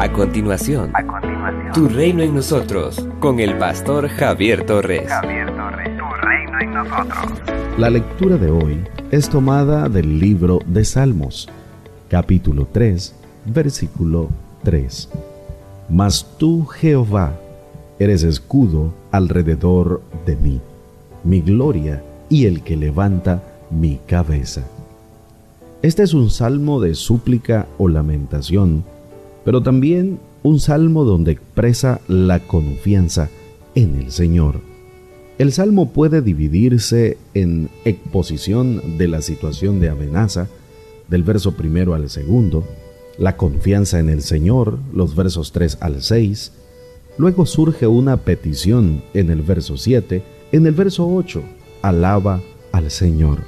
A continuación, Tu Reino en Nosotros, con el pastor Javier Torres. Javier Torres, tu reino en nosotros. La lectura de hoy es tomada del libro de Salmos, capítulo 3, versículo 3. Mas tú, Jehová, eres escudo alrededor de mí, mi gloria y el que levanta mi cabeza. Este es un salmo de súplica o lamentación, pero también un salmo donde expresa la confianza en el Señor. El salmo puede dividirse en exposición de la situación de amenaza, del verso primero al segundo, la confianza en el Señor, los versos 3 al 6, luego surge una petición en el verso 7, en el verso 8, alaba al Señor.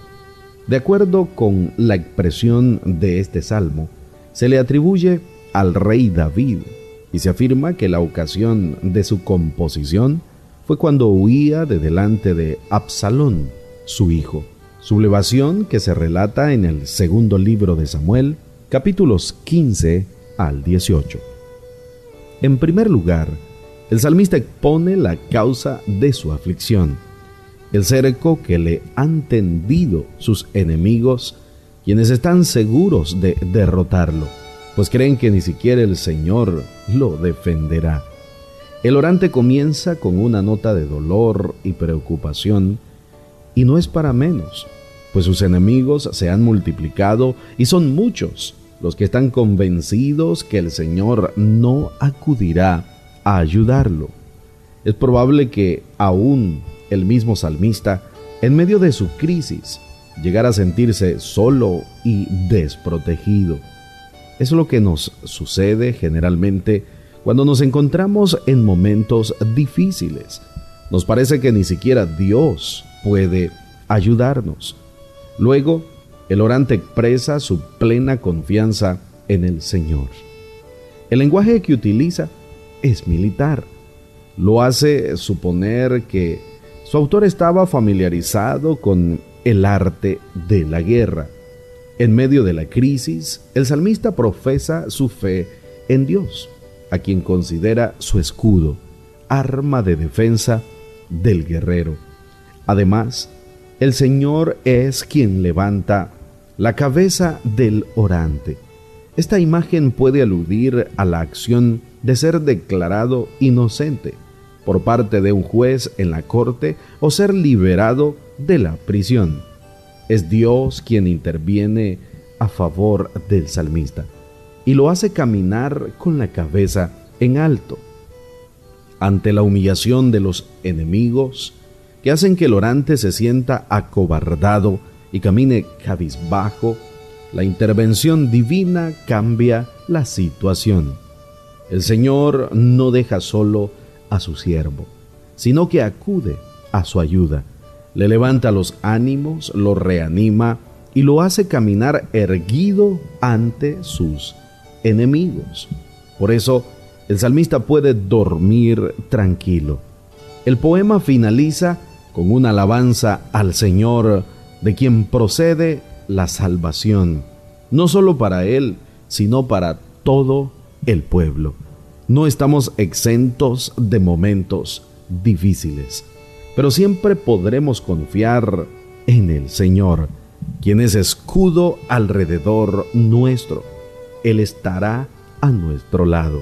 De acuerdo con la expresión de este salmo, se le atribuye al rey David y se afirma que la ocasión de su composición fue cuando huía de delante de Absalón, su hijo. Sublevación que se relata en el segundo libro de Samuel, capítulos 15 al 18. En primer lugar, el salmista expone la causa de su aflicción, el cerco que le han tendido sus enemigos, quienes están seguros de derrotarlo, pues creen que ni siquiera el Señor lo defenderá. El orante comienza con una nota de dolor y preocupación, y no es para menos, pues sus enemigos se han multiplicado y son muchos los que están convencidos que el Señor no acudirá a ayudarlo. Es probable que aún el mismo salmista, en medio de su crisis, llegara a sentirse solo y desprotegido. Es lo que nos sucede generalmente cuando nos encontramos en momentos difíciles. Nos parece que ni siquiera Dios puede ayudarnos. Luego, el orante expresa su plena confianza en el Señor. El lenguaje que utiliza es militar. Lo hace suponer que su autor estaba familiarizado con el arte de la guerra. En medio de la crisis, el salmista profesa su fe en Dios, a quien considera su escudo, arma de defensa del guerrero. Además, el Señor es quien levanta la cabeza del orante. Esta imagen puede aludir a la acción de ser declarado inocente por parte de un juez en la corte o ser liberado de la prisión. Es Dios quien interviene a favor del salmista y lo hace caminar con la cabeza en alto. Ante la humillación de los enemigos que hacen que el orante se sienta acobardado y camine cabizbajo, la intervención divina cambia la situación. El Señor no deja solo a su siervo, sino que acude a su ayuda, le levanta los ánimos, lo reanima y lo hace caminar erguido ante sus enemigos. Por eso, el salmista puede dormir tranquilo. El poema finaliza con una alabanza al Señor, de quien procede la salvación, no solo para Él, sino para todo el pueblo. No estamos exentos de momentos difíciles, pero siempre podremos confiar en el Señor, quien es escudo alrededor nuestro. Él estará a nuestro lado.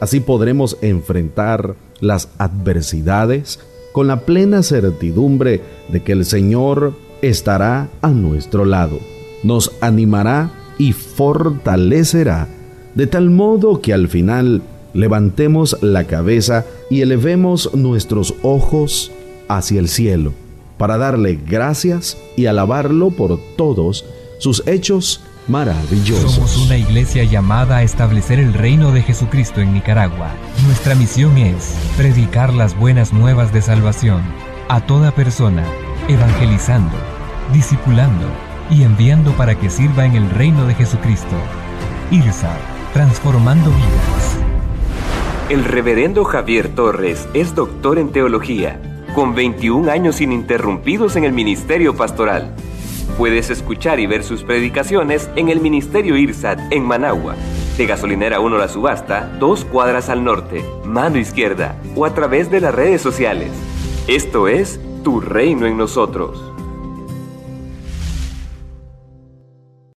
Así podremos enfrentar las adversidades con la plena certidumbre de que el Señor estará a nuestro lado, nos animará y fortalecerá, de tal modo que al final levantemos la cabeza y elevemos nuestros ojos hacia el cielo, para darle gracias y alabarlo por todos sus hechos maravillosos. Somos una iglesia llamada a establecer el reino de Jesucristo en Nicaragua. Nuestra misión es predicar las buenas nuevas de salvación a toda persona, evangelizando, discipulando y enviando para que sirva en el reino de Jesucristo. IRSA, transformando vidas. El reverendo Javier Torres es doctor en teología, con 21 años ininterrumpidos en el ministerio pastoral. Puedes escuchar y ver sus predicaciones en el Ministerio IRSAT en Managua de Gasolinera 1 La Subasta, dos cuadras al norte, mano izquierda, o a través de las redes sociales. Esto es Tu Reino en Nosotros.